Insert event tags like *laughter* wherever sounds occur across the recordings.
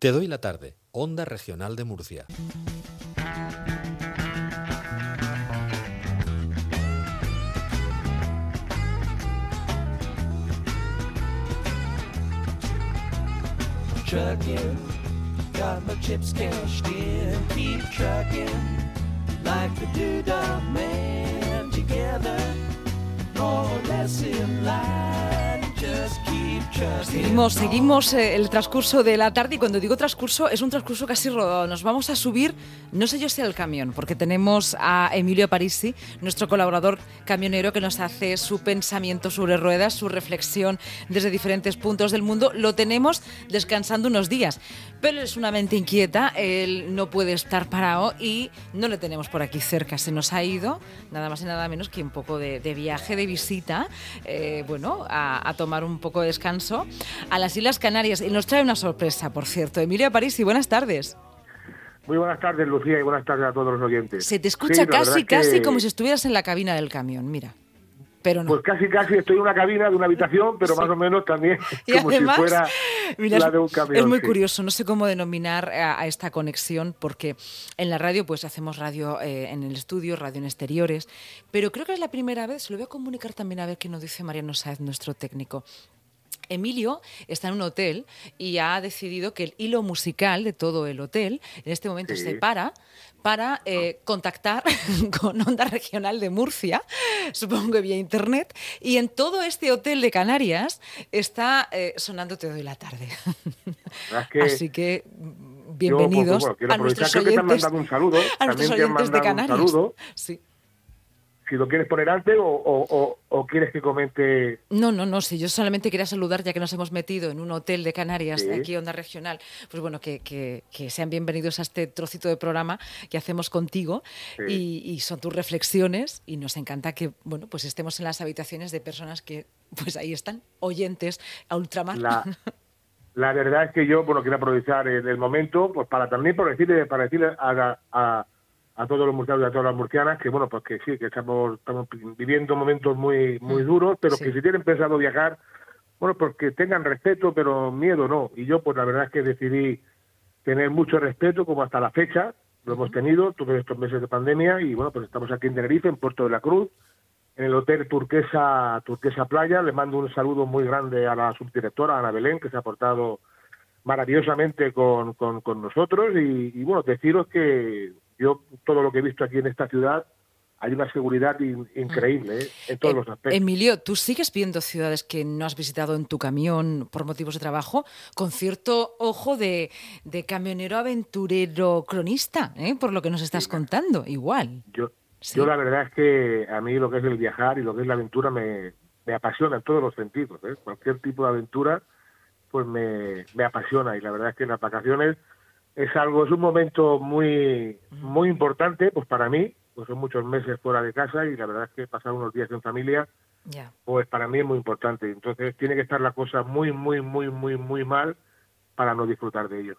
Te doy la tarde, Onda Regional de Murcia. trucking. Got my chips cashed in. Keep trucking like the doodah man. Together, more or less in line. Seguimos, seguimos eh, el transcurso de la tarde y cuando digo transcurso es un transcurso casi rodado. Nos vamos a subir, no sé yo si al camión, porque tenemos a Emilio Parisi, nuestro colaborador camionero que nos hace su pensamiento sobre ruedas, su reflexión desde diferentes puntos del mundo. Lo tenemos descansando unos días, pero es una mente inquieta, él no puede estar parado y no le tenemos por aquí cerca. Se nos ha ido, nada más y nada menos que un poco de, de viaje, de visita, eh, bueno, a, a tomar un poco de descanso a las Islas Canarias. Y nos trae una sorpresa, por cierto. Emilio Parisi, buenas tardes. Muy buenas tardes, Lucía, y buenas tardes a todos los oyentes. Se te escucha casi, es que, casi como si estuvieras en la cabina del camión, mira. Pero no. Pues casi, casi estoy en una cabina de una habitación, pero *laughs* Sí. más o menos también *laughs* y *laughs* como además, si fuera mira, la de un camión. es muy sí. curioso, no sé cómo denominar a, a esta conexión, porque en la radio pues hacemos radio eh, en el estudio, radio en exteriores, pero creo que es la primera vez, se lo voy a comunicar también a ver qué nos dice Mariano Sáez, nuestro técnico. Emilio está en un hotel y ha decidido que el hilo musical de todo el hotel en este momento Sí. se para para eh, contactar *laughs* con Onda Regional de Murcia, supongo que vía internet, y en todo este hotel de Canarias está eh, sonando Te doy la tarde. verdad es que Así que Yo, pues, bienvenidos bueno, a nuestros que te han oyentes, mandado un saludo, a nuestros oyentes de un Canarias. saludo. Sí. Si lo quieres poner antes o, o- o- o quieres que comente... No, no, no, sí, yo solamente quería saludar, ya que nos hemos metido en un hotel de Canarias, Sí. aquí Onda Regional, pues bueno, que, que- que sean bienvenidos a este trocito de programa que hacemos contigo Sí. y, y son tus reflexiones y nos encanta que, bueno, pues estemos en las habitaciones de personas que, pues ahí están, oyentes a ultramar. La, la verdad es que yo, bueno, quiero aprovechar el, el momento, pues para también por decirle, para decirle a, a, a todos los murcianos y a todas las murcianas que, bueno, pues que sí, que estamos, estamos viviendo momentos muy, muy Mm, duros, pero sí. que si tienen pensado viajar, bueno, pues que tengan respeto, pero miedo no. Y yo, pues la verdad es que decidí tener mucho respeto, como hasta la fecha, lo hemos tenido todos estos meses de pandemia, y bueno, pues estamos aquí en Tenerife, en Puerto de la Cruz, en el Hotel Turquesa, Turquesa Playa. Le mando un saludo muy grande a la subdirectora, Ana Belén, que se ha portado maravillosamente con, con, con nosotros. Y, y, bueno, deciros que yo, todo lo que he visto aquí en esta ciudad, hay una seguridad in- increíble ¿eh? en todos Eh, los aspectos. Emilio, ¿tú sigues viendo ciudades que no has visitado en tu camión por motivos de trabajo con cierto ojo de, de camionero aventurero cronista, ¿eh? por lo que nos estás contando? Igual. Yo, Sí. yo la verdad es que a mí lo que es el viajar y lo que es la aventura me, me apasiona en todos los sentidos. ¿eh? Cualquier tipo de aventura pues me, me apasiona y la verdad es que las vacaciones es algo, es un momento muy, muy importante pues para mí, pues son muchos meses fuera de casa y la verdad es que pasar unos días en familia pues para mí es muy importante. Entonces tiene que estar la cosa muy, muy, muy, muy, muy mal para no disfrutar de ello.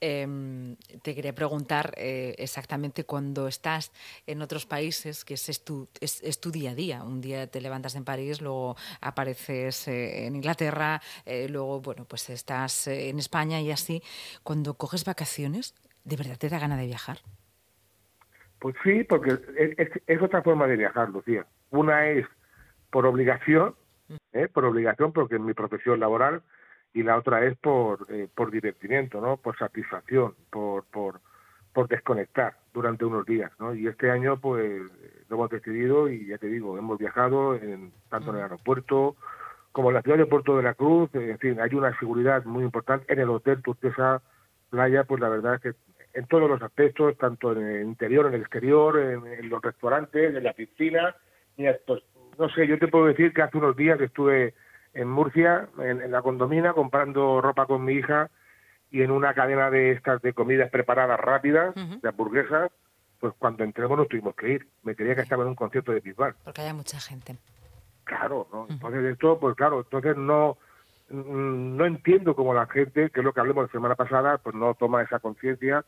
Em, te quería preguntar eh, exactamente cuando estás en otros países, que es tu, es, es tu día a día. Un día te levantas en París, luego apareces eh, en Inglaterra, eh, luego bueno, pues estás eh, en España y así. Cuando coges vacaciones, ¿de verdad te da gana de viajar? Pues sí, porque es, es- otra forma de viajar, Lucía. Una es por obligación, ¿eh? por obligación, porque es mi profesión laboral, y la otra es por, eh, por divertimiento, ¿no? Por satisfacción, por, por, por desconectar durante unos días, ¿no? Y este año, pues, lo hemos decidido y ya te digo, hemos viajado en, tanto en el aeropuerto como en la ciudad de Puerto de la Cruz, en fin, hay una seguridad muy importante. En el Hotel Turquesa Playa, pues la verdad es que en todos los aspectos, tanto en el interior, en el exterior, en, en los restaurantes, en la piscina, mira, pues no sé, yo te puedo decir que hace unos días estuve en Murcia, en, en la condomina, comprando ropa con mi hija y en una cadena de estas de comidas preparadas rápidas, de hamburguesas, pues cuando entremos nos tuvimos que ir. Me creía que estaba en un concierto de Bisbal. Porque hay mucha gente. Claro, ¿no? Entonces esto, pues claro, entonces no no entiendo cómo la gente, que es lo que hablamos la semana pasada, pues no toma esa conciencia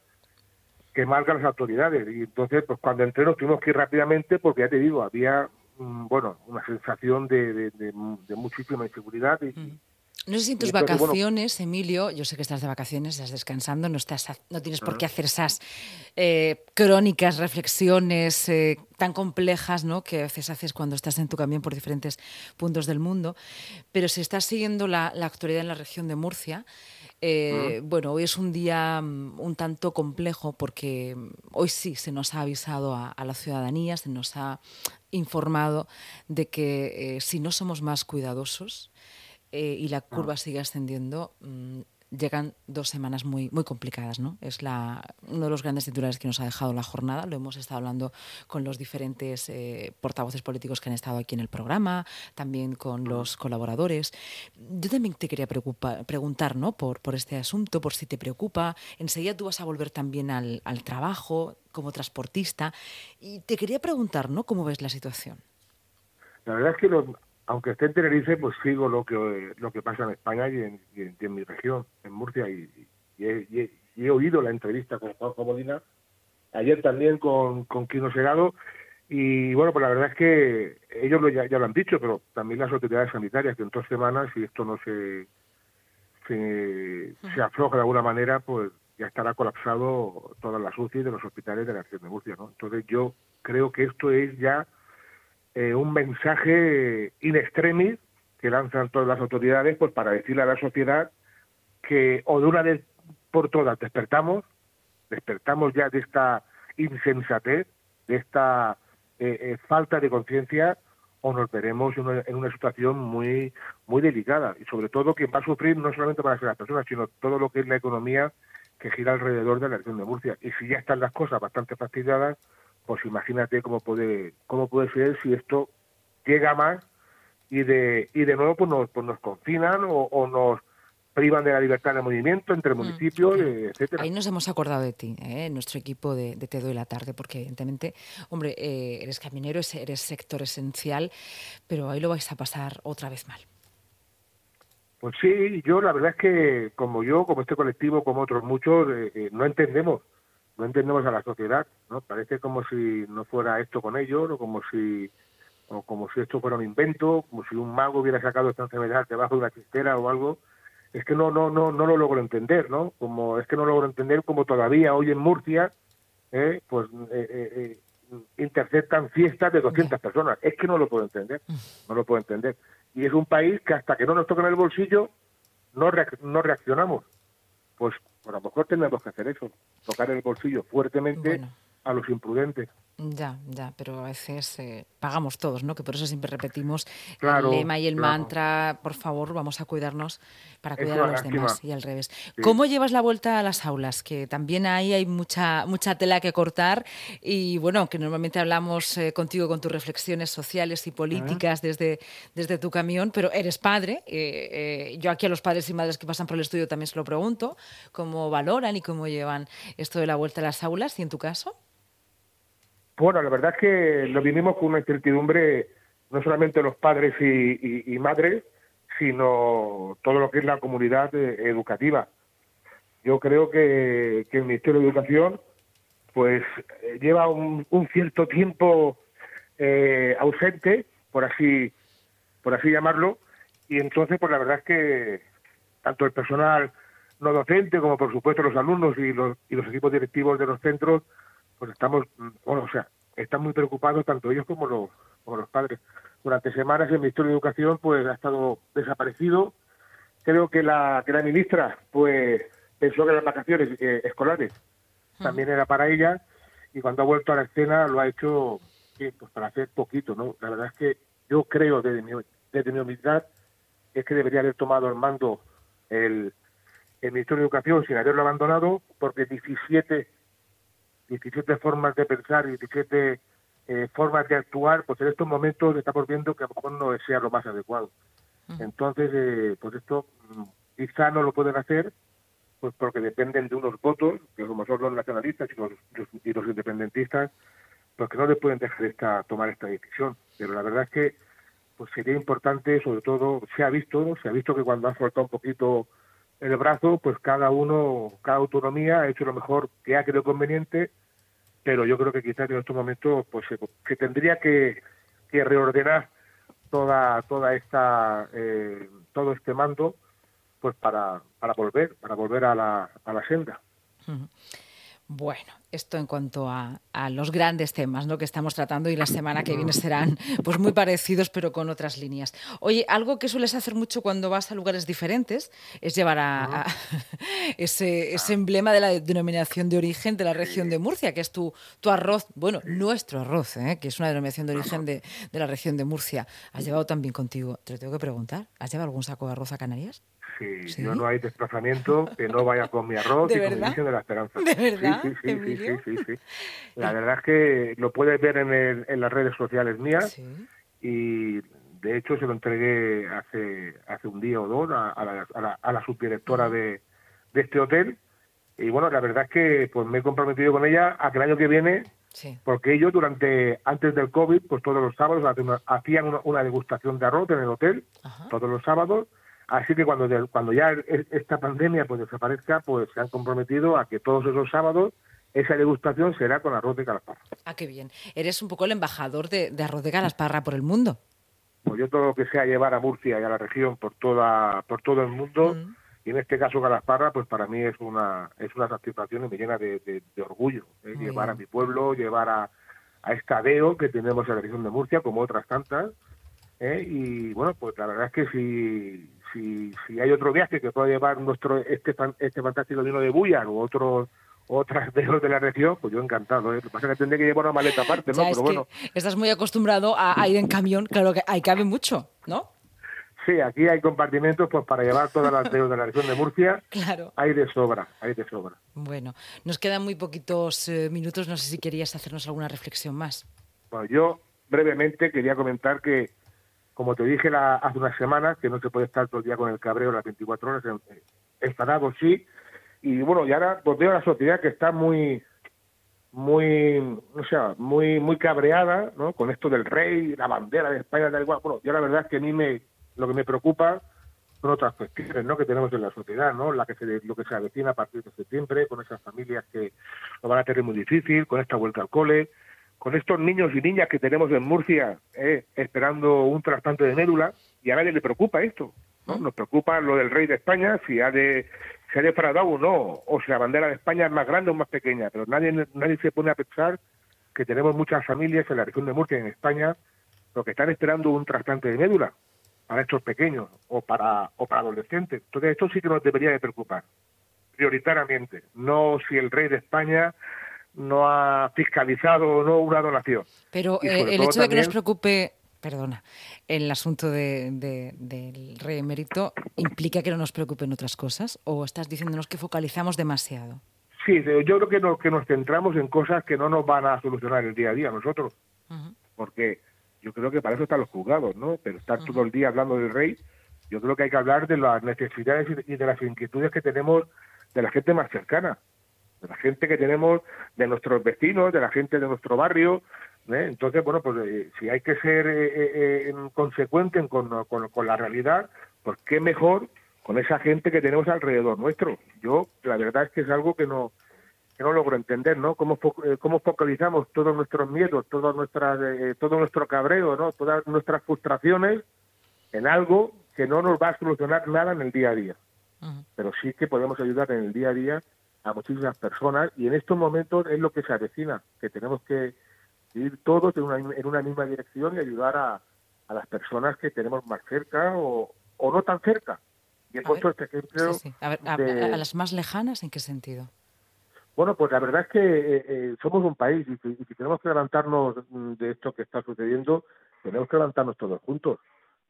que marcan las autoridades. Y entonces, pues cuando entré nos tuvimos que ir rápidamente porque ya te digo, había, bueno, una sensación de, de, de- de muchísima inseguridad y, No sé si en tus entonces, bueno, vacaciones, Emilio, yo sé que estás de vacaciones, estás descansando, no, estás, no tienes por qué hacer esas eh, crónicas, reflexiones eh, tan complejas ¿no? que a veces haces cuando estás en tu camión por diferentes puntos del mundo. Pero si estás siguiendo la, la actualidad en la región de Murcia, eh, bueno, hoy es un día mm, un tanto complejo porque mm, hoy sí se nos ha avisado a, a la ciudadanía, se nos ha informado de que eh, si no somos más cuidadosos eh, y la curva sigue ascendiendo, mm, llegan dos semanas muy, muy complicadas. ¿no? Es la, uno de los grandes titulares que nos ha dejado la jornada. Lo hemos estado hablando con los diferentes eh, portavoces políticos que han estado aquí en el programa, también con los colaboradores. Yo también te quería preguntar ¿no? por, por este asunto, por si te preocupa. Enseguida tú vas a volver también al, al trabajo como transportista. Y te quería preguntar ¿no? cómo ves la situación. La verdad es que, lo- aunque esté en Tenerife, pues sigo lo que lo que pasa en España y en, y en- y en mi región, en Murcia, y, y he, oído la entrevista con Juanjo Molina, ayer también con, con Quino Segado, y bueno, pues la verdad es que ellos lo, ya, ya lo han dicho, pero también las autoridades sanitarias, que en dos semanas, si esto no se, se, se afloja de alguna manera, pues ya estará colapsado todas las UCI de los hospitales de la región de Murcia, ¿no? Entonces yo creo que esto es ya eh, un mensaje in extremis que lanzan todas las autoridades pues para decirle a la sociedad que o de una vez por todas despertamos, despertamos ya de esta insensatez, de esta eh, eh, falta de conciencia o nos veremos en una, en una situación muy muy delicada. Y sobre todo quien va a sufrir no solamente van a ser las personas sino todo lo que es la economía que gira alrededor de la región de Murcia. Y si ya están las cosas bastante fastidiadas pues imagínate cómo puede cómo puede ser si esto llega más y de y de nuevo pues nos pues nos confinan o, o nos privan de la libertad de movimiento entre municipios eh, etcétera Ahí nos hemos acordado de ti, ¿eh? nuestro equipo de, de Te Doy la Tarde, porque evidentemente, hombre, eh, eres camionero, es- eres sector esencial, pero ahí lo vais a pasar otra vez mal. Pues sí, yo la verdad es que como yo, como este colectivo, como otros muchos, eh, eh, no entendemos, no entendemos a la sociedad, ¿no? Parece como si no fuera esto con ellos, o como si, o como si esto fuera un invento, como si un mago hubiera sacado esta enfermedad debajo de una chistera o algo. Es que no, no, no, no lo logro entender, ¿no? Como es que no logro entender como todavía hoy en Murcia, eh, pues eh, eh, eh, interceptan fiestas de 200 personas. Es que no lo puedo entender, no lo puedo entender. Y es un país que hasta que no nos toquen el bolsillo no, reac- no reaccionamos. Pues, pues a lo mejor tenemos que hacer eso, tocar el bolsillo fuertemente Bueno. a los imprudentes. Ya, ya, pero a veces eh, pagamos todos, ¿no? Que por eso siempre repetimos Claro, el lema y el claro. mantra, por favor, vamos a cuidarnos para cuidar a los demás y al revés. ¿Cómo llevas la vuelta a las aulas? Que también ahí hay mucha, mucha tela que cortar y bueno, que normalmente hablamos eh, contigo con tus reflexiones sociales y políticas desde, desde tu camión, pero eres padre. eh, eh, yo aquí a los padres y madres que pasan por el estudio también se lo pregunto, cómo valoran y cómo llevan esto de la vuelta a las aulas y en tu caso. Bueno, la verdad es que lo vivimos con una incertidumbre, no solamente los padres y, madres, sino todo lo que es la comunidad eh, educativa. Yo creo que, que el Ministerio de Educación pues eh, lleva un, un cierto tiempo eh, ausente, por así por así llamarlo, y entonces pues la verdad es que tanto el personal no docente como por supuesto los alumnos y los, y los equipos directivos de los centros pues estamos, bueno, o sea, están muy preocupados tanto ellos como los, como los padres. Durante semanas el Ministerio de Educación pues ha estado desaparecido. Creo que la, que la ministra pues pensó que las vacaciones eh, escolares también era para ella y cuando ha vuelto a la escena lo ha hecho pues para hacer poquito, ¿no? La verdad es que yo creo desde mi, desde mi humildad es que debería haber tomado el mando el, el Ministerio de Educación sin haberlo abandonado porque 17 17 formas de pensar y 17 eh, formas de actuar, pues en estos momentos estamos viendo que a lo mejor no sea lo más adecuado. Entonces, eh, pues esto mm, quizá no lo pueden hacer pues porque dependen de unos votos, que como son los nacionalistas y los, los- y los independentistas, pues que no les pueden dejar esta, tomar esta decisión. Pero la verdad es que pues sería importante, sobre todo, se ha visto, ¿no? se ha visto que cuando ha soltado un poquito el brazo, pues cada uno, cada autonomía ha hecho lo mejor que ha creído conveniente, pero yo creo que quizás en estos momentos pues se, se tendría que, que reordenar toda toda esta eh, todo este mando pues para, para volver, para volver a la, a la senda. Bueno, esto en cuanto a, a, los grandes temas ¿no? que estamos tratando y la semana que viene serán pues muy parecidos pero con otras líneas. Oye, algo que sueles hacer mucho cuando vas a lugares diferentes es llevar a, a *laughs* ese, ese, emblema de la denominación de origen de la región de Murcia, que es tu, tu arroz, bueno, nuestro arroz, ¿eh? que es una denominación de origen de, de la región de Murcia. ¿Has llevado también contigo? Te lo tengo que preguntar. ¿Has llevado algún saco de arroz a Canarias? Sí, ¿Sí? yo no hay desplazamiento que no vaya con mi arroz y verdad? con mi visión de la esperanza. ¿De verdad? Sí, sí, sí, sí, sí, sí, *laughs* La verdad es que lo puedes ver en, el, en las redes sociales mías y de hecho se lo entregué hace hace un día o dos a, a, la, a la, a la subdirectora de, de este hotel y bueno, la verdad es que pues me he comprometido con ella a que el año que viene Sí. porque ellos durante antes del COVID pues todos los sábados hacían una, una degustación de arroz en el hotel Ajá. todos los sábados Así que cuando, cuando ya esta pandemia pues desaparezca, pues se han comprometido a que todos esos sábados esa degustación será con arroz de calasparra. Ah, qué bien. Eres un poco el embajador de, de arroz de calasparra por el mundo. Pues yo todo lo que sea llevar a Murcia y a la región por toda por todo el mundo, mm. y en este caso calasparra, pues para mí es una es una satisfacción y me llena de, de, de orgullo. ¿eh? Llevar bien. a mi pueblo, llevar a, a esta DEO que tenemos en la región de Murcia, como otras tantas, ¿eh? y bueno, pues la verdad es que si si, si hay otro viaje que pueda llevar nuestro este este fantástico vino de Buyar o otros otras de los de la región, pues yo encantado. ¿eh? Lo que pasa es que tendré que llevar una maleta aparte, ¿no? Ya, Pero bueno. estás muy acostumbrado a, a, ir en camión, claro que ahí cabe mucho, ¿no? Sí, aquí hay compartimentos pues para llevar todas las de la región de Murcia. Claro. Hay de sobra, hay de sobra. Bueno, nos quedan muy poquitos eh, minutos. No sé si querías hacernos alguna reflexión más. Bueno, yo brevemente quería comentar que como te dije la, hace unas semanas, que no se puede estar todo el día con el cabreo las 24 horas, enfadado sí, y bueno, y ahora pues veo a la sociedad que está muy, muy, o sea, muy, muy cabreada, ¿no? Con esto del rey, la bandera de España, da igual, bueno, yo la verdad es que a mí me, lo que me preocupa son otras cuestiones, ¿no? Que tenemos en la sociedad, ¿no? La que se, lo que se avecina a partir de septiembre, con esas familias que lo van a tener muy difícil, con esta vuelta al cole, con estos niños y niñas que tenemos en Murcia eh, esperando un trasplante de médula y a nadie le preocupa esto. ¿no? Nos preocupa lo del rey de España, si ha de se ha defraudado o no, o si la bandera de España es más grande o más pequeña, pero nadie nadie se pone a pensar que tenemos muchas familias en la región de Murcia, en España, lo que están esperando un trasplante de médula para estos pequeños o para o para adolescentes. Entonces esto sí que nos debería de preocupar prioritariamente, no si el rey de España no ha fiscalizado o no una donación. Pero eh, el hecho de que nos preocupe, perdona, el asunto de, de, del rey emérito, ¿implica que no nos preocupen otras cosas? ¿O estás diciéndonos que focalizamos demasiado? Sí, yo creo que, no, que nos centramos en cosas que no nos van a solucionar el día a día nosotros. Uh -huh. Porque yo creo que para eso están los juzgados, ¿no? Pero estar uh -huh. todo el día hablando del rey, yo creo que hay que hablar de las necesidades y de las inquietudes que tenemos de la gente más cercana de la gente que tenemos, de nuestros vecinos, de la gente de nuestro barrio. ¿eh? Entonces, bueno, pues eh, si hay que ser eh, eh consecuente con, con, con, la realidad, pues qué mejor con esa gente que tenemos alrededor nuestro. Yo, la verdad es que es algo que no que no logro entender, ¿no? Cómo, cómo focalizamos todos nuestros miedos, todas nuestras, todo nuestro cabreo, ¿no? Todas nuestras frustraciones en algo que no nos va a solucionar nada en el día a día. Uh -huh. Pero sí que podemos ayudar en el día a día a muchísimas personas y en estos momentos es lo que se avecina, que tenemos que ir todos en una, en una misma dirección y ayudar a, a, las personas que tenemos más cerca o, o no tan cerca. Y he a puesto este ejemplo. Sí, sí. A, ver, a, de, a, las más lejanas, ¿en qué sentido? Bueno, pues la verdad es que eh, eh, somos un país y, y, si tenemos que levantarnos de esto que está sucediendo, tenemos que levantarnos todos juntos.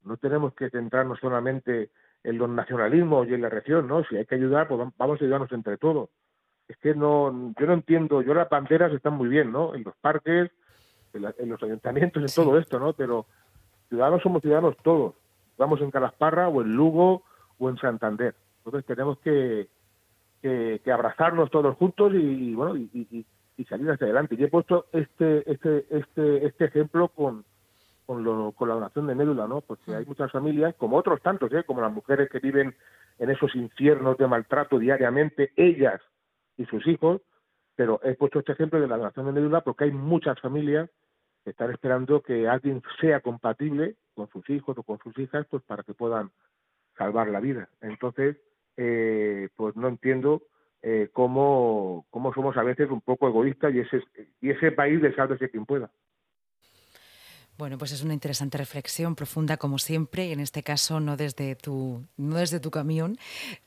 No tenemos que centrarnos solamente en los nacionalismos y en la región, ¿no? Si hay que ayudar, pues vamos a ayudarnos entre todos. Es que no, yo no entiendo, yo las banderas están muy bien, ¿no? En los parques, en, la, en los ayuntamientos, en sí. todo esto, ¿no? Pero ciudadanos somos ciudadanos todos. Vamos en Calasparra o en Lugo o en Santander. Entonces tenemos que, que, que abrazarnos todos juntos y, y bueno, y, y, y, salir hacia adelante. Y he puesto este, este, este, este ejemplo con, con, lo, con la donación de médula, ¿no? Porque hay muchas familias, como otros tantos, ¿eh? como las mujeres que viven en esos infiernos de maltrato diariamente, ellas y sus hijos, pero he puesto este ejemplo de la donación de médula porque hay muchas familias que están esperando que alguien sea compatible con sus hijos o con sus hijas, pues para que puedan salvar la vida. Entonces, eh, pues no entiendo eh, cómo, cómo somos a veces un poco egoístas y ese, y ese país de sálvese quien pueda. Bueno, pues es una interesante reflexión, profunda como siempre, y en este caso no desde tu, no desde tu camión,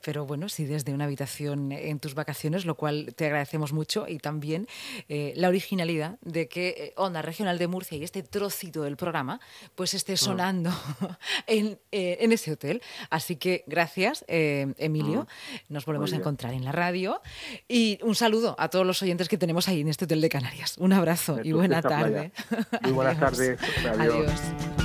pero bueno, sí desde una habitación en tus vacaciones, lo cual te agradecemos mucho, y también eh, la originalidad de que eh, Onda Regional de Murcia y este trocito del programa pues esté sonando *laughs* en, eh, en, ese hotel. Así que gracias, eh, Emilio. Nos volvemos a encontrar en la radio. Y un saludo a todos los oyentes que tenemos ahí en este hotel de Canarias. Un abrazo y buena tarde. Muy buenas *laughs* tardes. Adiós.